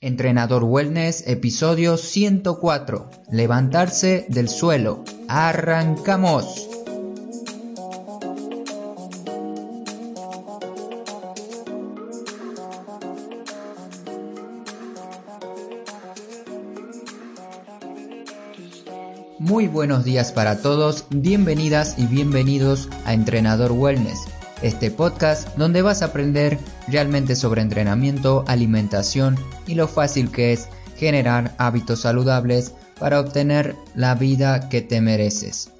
Entrenador Wellness, episodio 104. Levantarse del suelo. Arrancamos. Muy buenos días para todos, bienvenidas y bienvenidos a Entrenador Wellness este podcast donde vas a aprender realmente sobre entrenamiento, alimentación y lo fácil que es generar hábitos saludables para obtener la vida que te mereces.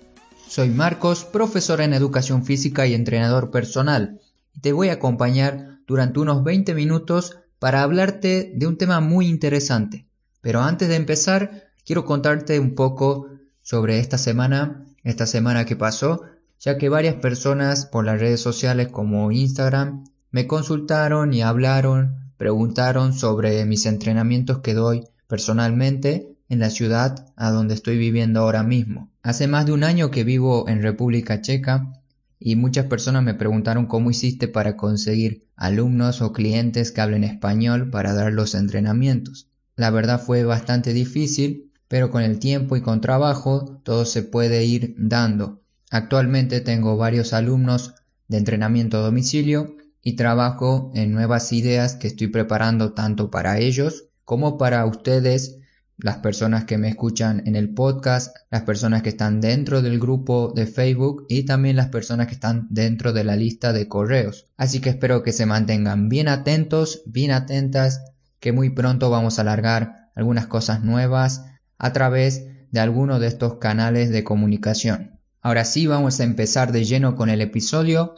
Soy Marcos, profesor en educación física y entrenador personal, y te voy a acompañar durante unos 20 minutos para hablarte de un tema muy interesante. Pero antes de empezar, quiero contarte un poco sobre esta semana, esta semana que pasó, ya que varias personas por las redes sociales como Instagram me consultaron y hablaron, preguntaron sobre mis entrenamientos que doy personalmente en la ciudad a donde estoy viviendo ahora mismo. Hace más de un año que vivo en República Checa y muchas personas me preguntaron cómo hiciste para conseguir alumnos o clientes que hablen español para dar los entrenamientos. La verdad fue bastante difícil, pero con el tiempo y con trabajo todo se puede ir dando. Actualmente tengo varios alumnos de entrenamiento a domicilio y trabajo en nuevas ideas que estoy preparando tanto para ellos como para ustedes, las personas que me escuchan en el podcast, las personas que están dentro del grupo de Facebook y también las personas que están dentro de la lista de correos. Así que espero que se mantengan bien atentos, bien atentas, que muy pronto vamos a alargar algunas cosas nuevas a través de alguno de estos canales de comunicación. Ahora sí vamos a empezar de lleno con el episodio.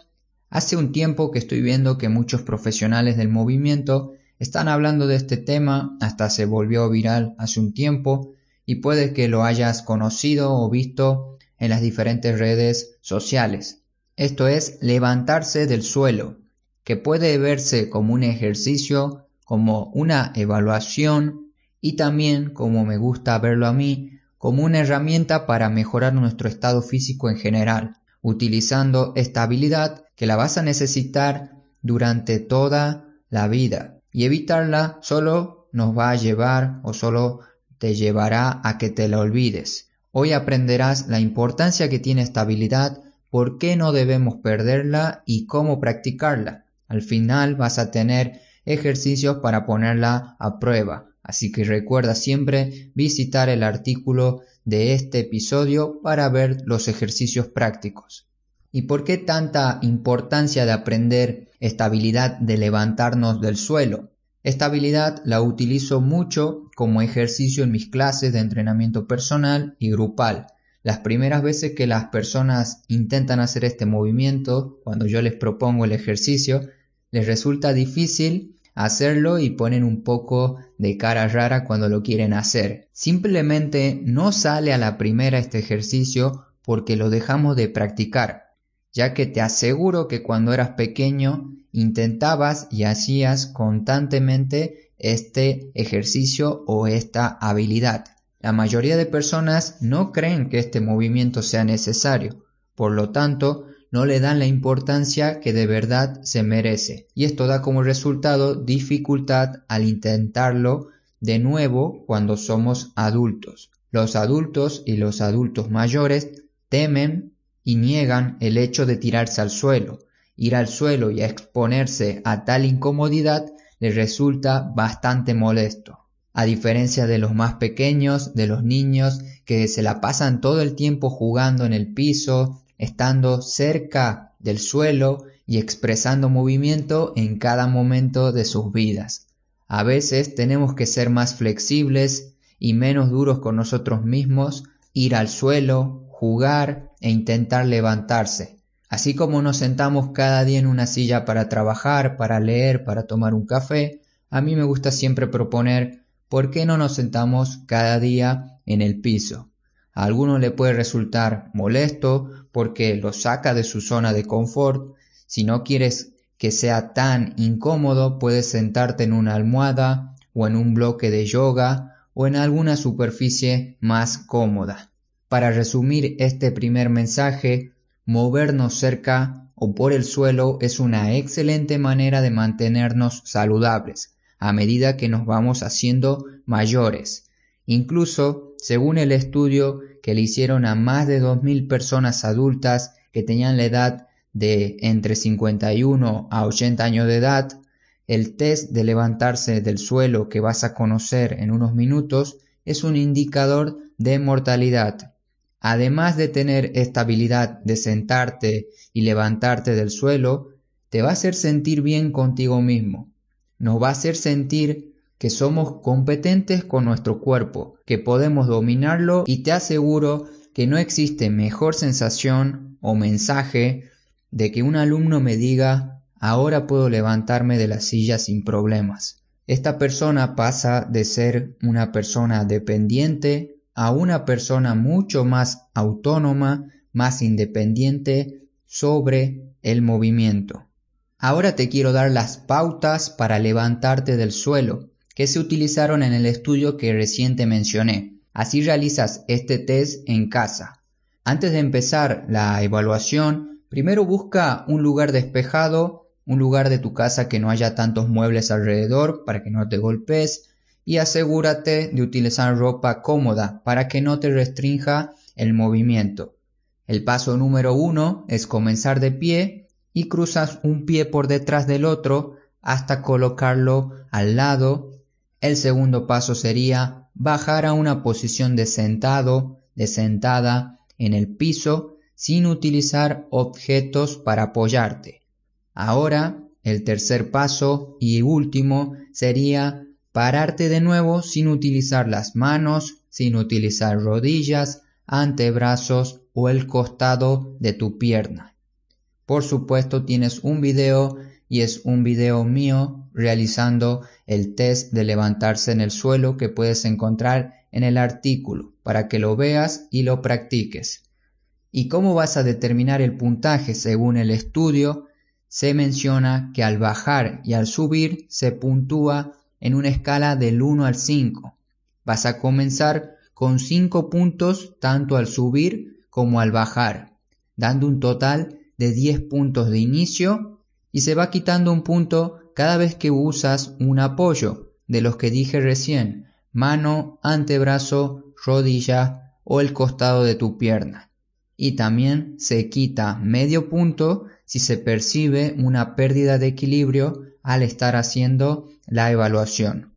Hace un tiempo que estoy viendo que muchos profesionales del movimiento están hablando de este tema, hasta se volvió viral hace un tiempo y puede que lo hayas conocido o visto en las diferentes redes sociales. Esto es levantarse del suelo, que puede verse como un ejercicio, como una evaluación y también, como me gusta verlo a mí, como una herramienta para mejorar nuestro estado físico en general, utilizando esta habilidad que la vas a necesitar durante toda la vida y evitarla solo nos va a llevar o solo te llevará a que te la olvides. Hoy aprenderás la importancia que tiene esta habilidad, por qué no debemos perderla y cómo practicarla. Al final vas a tener ejercicios para ponerla a prueba. Así que recuerda siempre visitar el artículo de este episodio para ver los ejercicios prácticos. ¿Y por qué tanta importancia de aprender esta habilidad de levantarnos del suelo? Esta habilidad la utilizo mucho como ejercicio en mis clases de entrenamiento personal y grupal. Las primeras veces que las personas intentan hacer este movimiento, cuando yo les propongo el ejercicio, les resulta difícil hacerlo y ponen un poco de cara rara cuando lo quieren hacer. Simplemente no sale a la primera este ejercicio porque lo dejamos de practicar, ya que te aseguro que cuando eras pequeño intentabas y hacías constantemente este ejercicio o esta habilidad. La mayoría de personas no creen que este movimiento sea necesario, por lo tanto no le dan la importancia que de verdad se merece. Y esto da como resultado dificultad al intentarlo de nuevo cuando somos adultos. Los adultos y los adultos mayores temen y niegan el hecho de tirarse al suelo. Ir al suelo y exponerse a tal incomodidad les resulta bastante molesto. A diferencia de los más pequeños, de los niños que se la pasan todo el tiempo jugando en el piso, estando cerca del suelo y expresando movimiento en cada momento de sus vidas. A veces tenemos que ser más flexibles y menos duros con nosotros mismos, ir al suelo, jugar e intentar levantarse. Así como nos sentamos cada día en una silla para trabajar, para leer, para tomar un café, a mí me gusta siempre proponer ¿por qué no nos sentamos cada día en el piso? A alguno le puede resultar molesto porque lo saca de su zona de confort. Si no quieres que sea tan incómodo, puedes sentarte en una almohada o en un bloque de yoga o en alguna superficie más cómoda. Para resumir este primer mensaje, movernos cerca o por el suelo es una excelente manera de mantenernos saludables. a medida que nos vamos haciendo mayores. Incluso, según el estudio que le hicieron a más de 2.000 personas adultas que tenían la edad de entre 51 a 80 años de edad, el test de levantarse del suelo que vas a conocer en unos minutos es un indicador de mortalidad. Además de tener esta habilidad de sentarte y levantarte del suelo, te va a hacer sentir bien contigo mismo. Nos va a hacer sentir que somos competentes con nuestro cuerpo, que podemos dominarlo y te aseguro que no existe mejor sensación o mensaje de que un alumno me diga ahora puedo levantarme de la silla sin problemas. Esta persona pasa de ser una persona dependiente a una persona mucho más autónoma, más independiente sobre el movimiento. Ahora te quiero dar las pautas para levantarte del suelo que se utilizaron en el estudio que reciente mencioné. Así realizas este test en casa. Antes de empezar la evaluación, primero busca un lugar despejado, un lugar de tu casa que no haya tantos muebles alrededor para que no te golpes y asegúrate de utilizar ropa cómoda para que no te restrinja el movimiento. El paso número uno es comenzar de pie y cruzas un pie por detrás del otro hasta colocarlo al lado. El segundo paso sería bajar a una posición de sentado, de sentada en el piso sin utilizar objetos para apoyarte. Ahora, el tercer paso y último sería pararte de nuevo sin utilizar las manos, sin utilizar rodillas, antebrazos o el costado de tu pierna. Por supuesto tienes un video y es un video mío realizando el test de levantarse en el suelo que puedes encontrar en el artículo para que lo veas y lo practiques. ¿Y cómo vas a determinar el puntaje según el estudio? Se menciona que al bajar y al subir se puntúa en una escala del 1 al 5. Vas a comenzar con 5 puntos tanto al subir como al bajar, dando un total de 10 puntos de inicio y se va quitando un punto cada vez que usas un apoyo de los que dije recién, mano, antebrazo, rodilla o el costado de tu pierna. Y también se quita medio punto si se percibe una pérdida de equilibrio al estar haciendo la evaluación.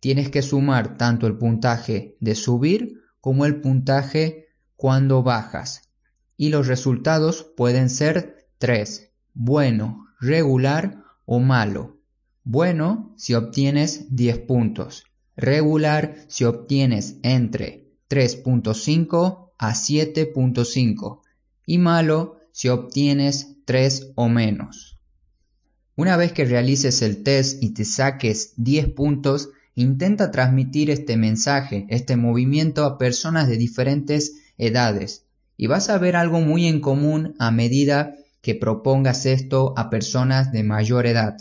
Tienes que sumar tanto el puntaje de subir como el puntaje cuando bajas y los resultados pueden ser tres, bueno, regular o malo. Bueno si obtienes 10 puntos, regular si obtienes entre 3.5 a 7.5 y malo si obtienes 3 o menos. Una vez que realices el test y te saques 10 puntos, intenta transmitir este mensaje, este movimiento a personas de diferentes edades, y vas a ver algo muy en común a medida que propongas esto a personas de mayor edad.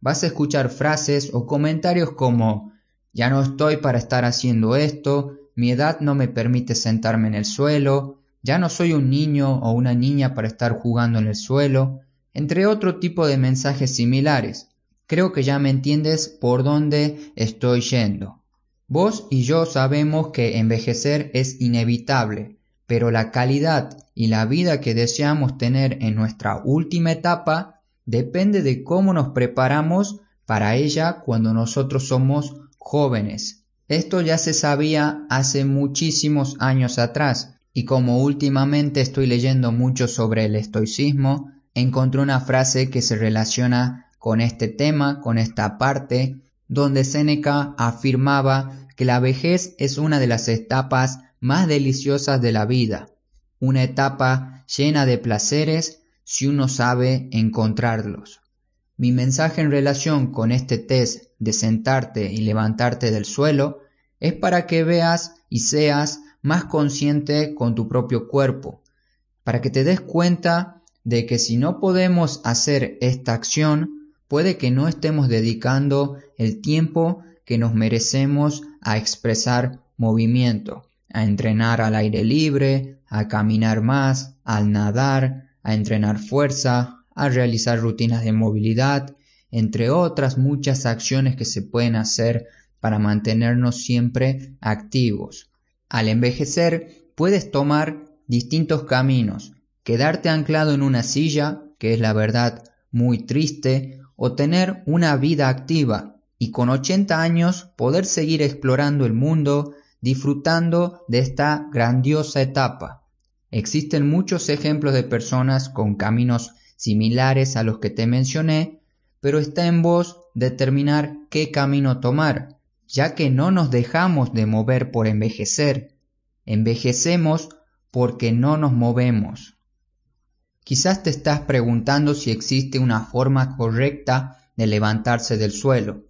Vas a escuchar frases o comentarios como ya no estoy para estar haciendo esto, mi edad no me permite sentarme en el suelo, ya no soy un niño o una niña para estar jugando en el suelo, entre otro tipo de mensajes similares. Creo que ya me entiendes por dónde estoy yendo. Vos y yo sabemos que envejecer es inevitable, pero la calidad y la vida que deseamos tener en nuestra última etapa depende de cómo nos preparamos para ella cuando nosotros somos jóvenes. Esto ya se sabía hace muchísimos años atrás y como últimamente estoy leyendo mucho sobre el estoicismo, encontré una frase que se relaciona con este tema, con esta parte, donde Séneca afirmaba que la vejez es una de las etapas más deliciosas de la vida, una etapa llena de placeres si uno sabe encontrarlos. Mi mensaje en relación con este test de sentarte y levantarte del suelo es para que veas y seas más consciente con tu propio cuerpo, para que te des cuenta de que si no podemos hacer esta acción, puede que no estemos dedicando el tiempo que nos merecemos a expresar movimiento a entrenar al aire libre, a caminar más, al nadar, a entrenar fuerza, a realizar rutinas de movilidad entre otras muchas acciones que se pueden hacer para mantenernos siempre activos. Al envejecer puedes tomar distintos caminos, quedarte anclado en una silla, que es la verdad muy triste, o tener una vida activa y con 80 años poder seguir explorando el mundo, disfrutando de esta grandiosa etapa. Existen muchos ejemplos de personas con caminos similares a los que te mencioné, pero está en vos determinar qué camino tomar, ya que no nos dejamos de mover por envejecer, envejecemos porque no nos movemos. Quizás te estás preguntando si existe una forma correcta de levantarse del suelo.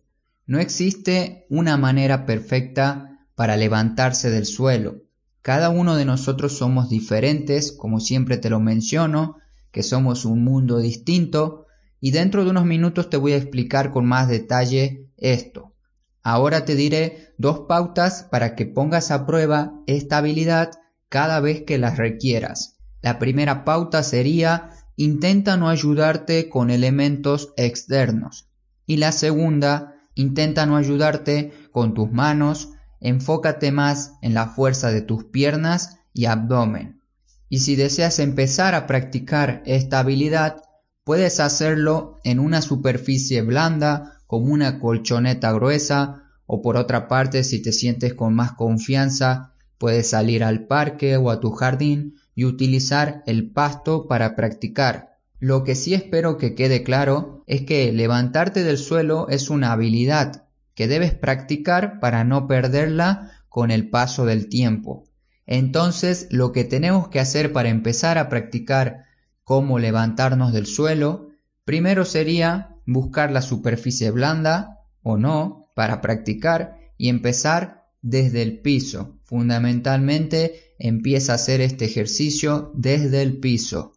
No existe una manera perfecta para levantarse del suelo. Cada uno de nosotros somos diferentes, como siempre te lo menciono, que somos un mundo distinto, y dentro de unos minutos te voy a explicar con más detalle esto. Ahora te diré dos pautas para que pongas a prueba esta habilidad cada vez que las requieras. La primera pauta sería intenta no ayudarte con elementos externos. Y la segunda, intenta no ayudarte con tus manos, enfócate más en la fuerza de tus piernas y abdomen. Y si deseas empezar a practicar esta habilidad, puedes hacerlo en una superficie blanda como una colchoneta gruesa o por otra parte si te sientes con más confianza puedes salir al parque o a tu jardín y utilizar el pasto para practicar. Lo que sí espero que quede claro es que levantarte del suelo es una habilidad que debes practicar para no perderla con el paso del tiempo. Entonces, lo que tenemos que hacer para empezar a practicar cómo levantarnos del suelo, primero sería buscar la superficie blanda o no para practicar y empezar desde el piso. Fundamentalmente empieza a hacer este ejercicio desde el piso.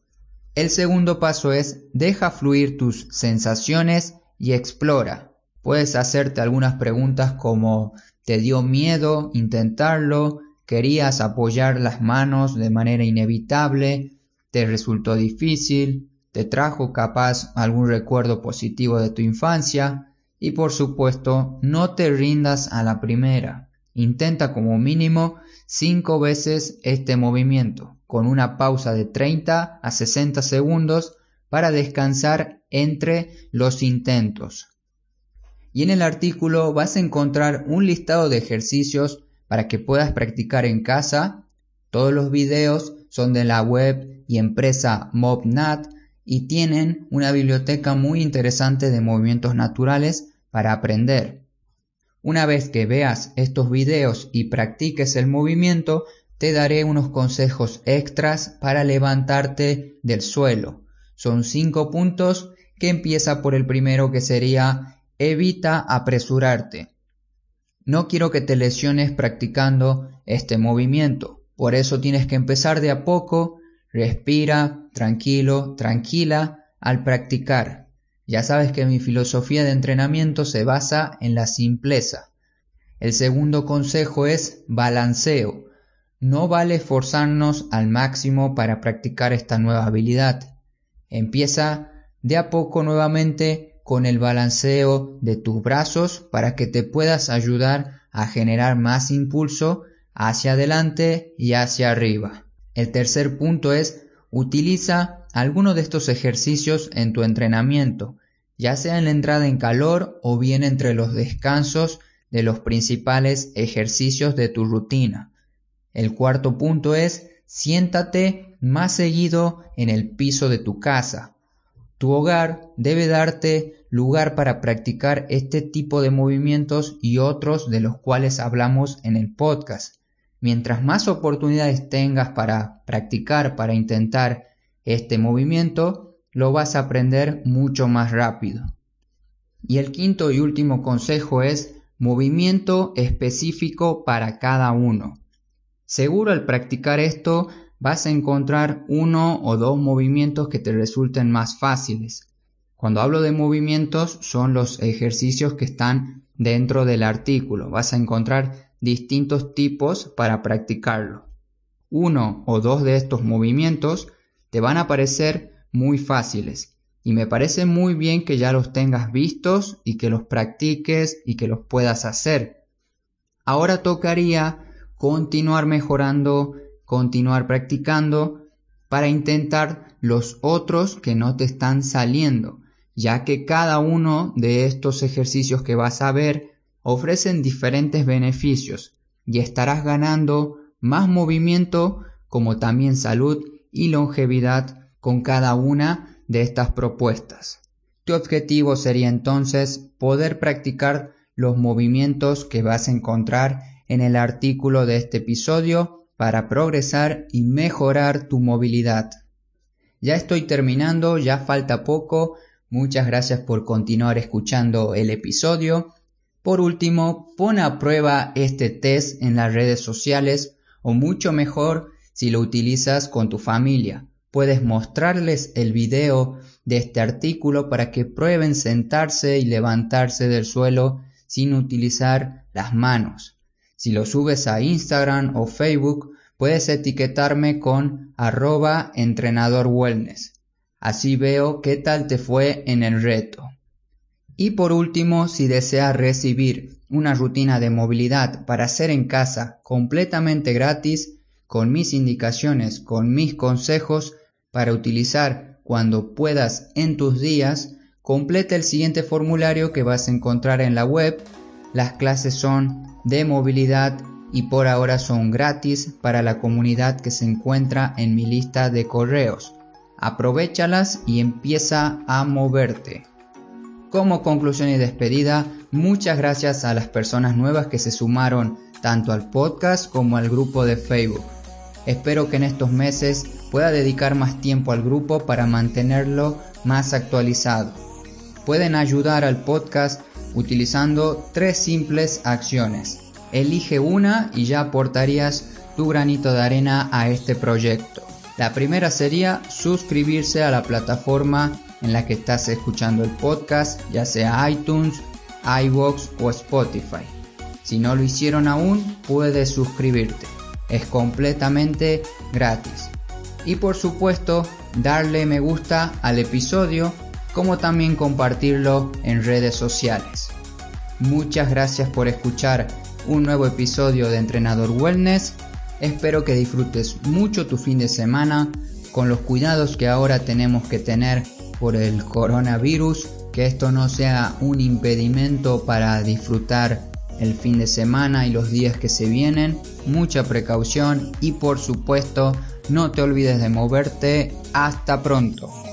El segundo paso es deja fluir tus sensaciones y explora. Puedes hacerte algunas preguntas como ¿te dio miedo intentarlo? ¿Querías apoyar las manos de manera inevitable? ¿Te resultó difícil? ¿Te trajo capaz algún recuerdo positivo de tu infancia? Y por supuesto, no te rindas a la primera. Intenta como mínimo cinco veces este movimiento, con una pausa de 30 a 60 segundos para descansar entre los intentos y en el artículo vas a encontrar un listado de ejercicios para que puedas practicar en casa. Todos los videos son de la web y empresa MobNat y tienen una biblioteca muy interesante de movimientos naturales para aprender. Una vez que veas estos videos y practiques el movimiento, te daré unos consejos extras para levantarte del suelo. Son cinco puntos que empieza por el primero que sería Evita apresurarte. No quiero que te lesiones practicando este movimiento, por eso tienes que empezar de a poco, respira, tranquilo, tranquila al practicar. Ya sabes que mi filosofía de entrenamiento se basa en la simpleza. El segundo consejo es balanceo. No vale esforzarnos al máximo para practicar esta nueva habilidad. Empieza de a poco nuevamente con el balanceo de tus brazos para que te puedas ayudar a generar más impulso hacia adelante y hacia arriba. El tercer punto es utiliza alguno de estos ejercicios en tu entrenamiento, ya sea en la entrada en calor o bien entre los descansos de los principales ejercicios de tu rutina. El cuarto punto es siéntate más seguido en el piso de tu casa. Tu hogar debe darte lugar para practicar este tipo de movimientos y otros de los cuales hablamos en el podcast. Mientras más oportunidades tengas para practicar, para intentar este movimiento, lo vas a aprender mucho más rápido. Y el quinto y último consejo es movimiento específico para cada uno. Seguro al practicar esto vas a encontrar uno o dos movimientos que te resulten más fáciles. Cuando hablo de movimientos son los ejercicios que están dentro del artículo. Vas a encontrar distintos tipos para practicarlo. Uno o dos de estos movimientos te van a parecer muy fáciles, y me parece muy bien que ya los tengas vistos y que los practiques y que los puedas hacer. Ahora tocaría continuar mejorando, continuar practicando para intentar los otros que no te están saliendo, ya que cada uno de estos ejercicios que vas a ver ofrecen diferentes beneficios y estarás ganando más movimiento como también salud y longevidad con cada una de estas propuestas. Tu objetivo sería entonces poder practicar los movimientos que vas a encontrar en el artículo de este episodio para progresar y mejorar tu movilidad. Ya estoy terminando, ya falta poco. Muchas gracias por continuar escuchando el episodio. Por último, pon a prueba este test en las redes sociales o mucho mejor si lo utilizas con tu familia puedes mostrarles el video de este artículo para que prueben sentarse y levantarse del suelo sin utilizar las manos. Si lo subes a Instagram o Facebook, puedes etiquetarme con arroba entrenador wellness. Así veo qué tal te fue en el reto. Y por último, si deseas recibir una rutina de movilidad para hacer en casa completamente gratis, con mis indicaciones, con mis consejos, para utilizar cuando puedas en tus días, completa el siguiente formulario que vas a encontrar en la web. Las clases son de movilidad y por ahora son gratis para la comunidad que se encuentra en mi lista de correos. Aprovechalas y empieza a moverte. Como conclusión y despedida, muchas gracias a las personas nuevas que se sumaron tanto al podcast como al grupo de Facebook. Espero que en estos meses pueda dedicar más tiempo al grupo para mantenerlo más actualizado. Pueden ayudar al podcast utilizando tres simples acciones. Elige una y ya aportarías tu granito de arena a este proyecto. La primera sería suscribirse a la plataforma en la que estás escuchando el podcast, ya sea iTunes, iVoox o Spotify. Si no lo hicieron aún, puedes suscribirte. Es completamente gratis y por supuesto darle me gusta al episodio como también compartirlo en redes sociales. Muchas gracias por escuchar un nuevo episodio de Entrenador Wellness. Espero que disfrutes mucho tu fin de semana con los cuidados que ahora tenemos que tener por el coronavirus, que esto no sea un impedimento para disfrutar el fin de semana y los días que se vienen. Mucha precaución y por supuesto no te olvides de moverte. Hasta pronto.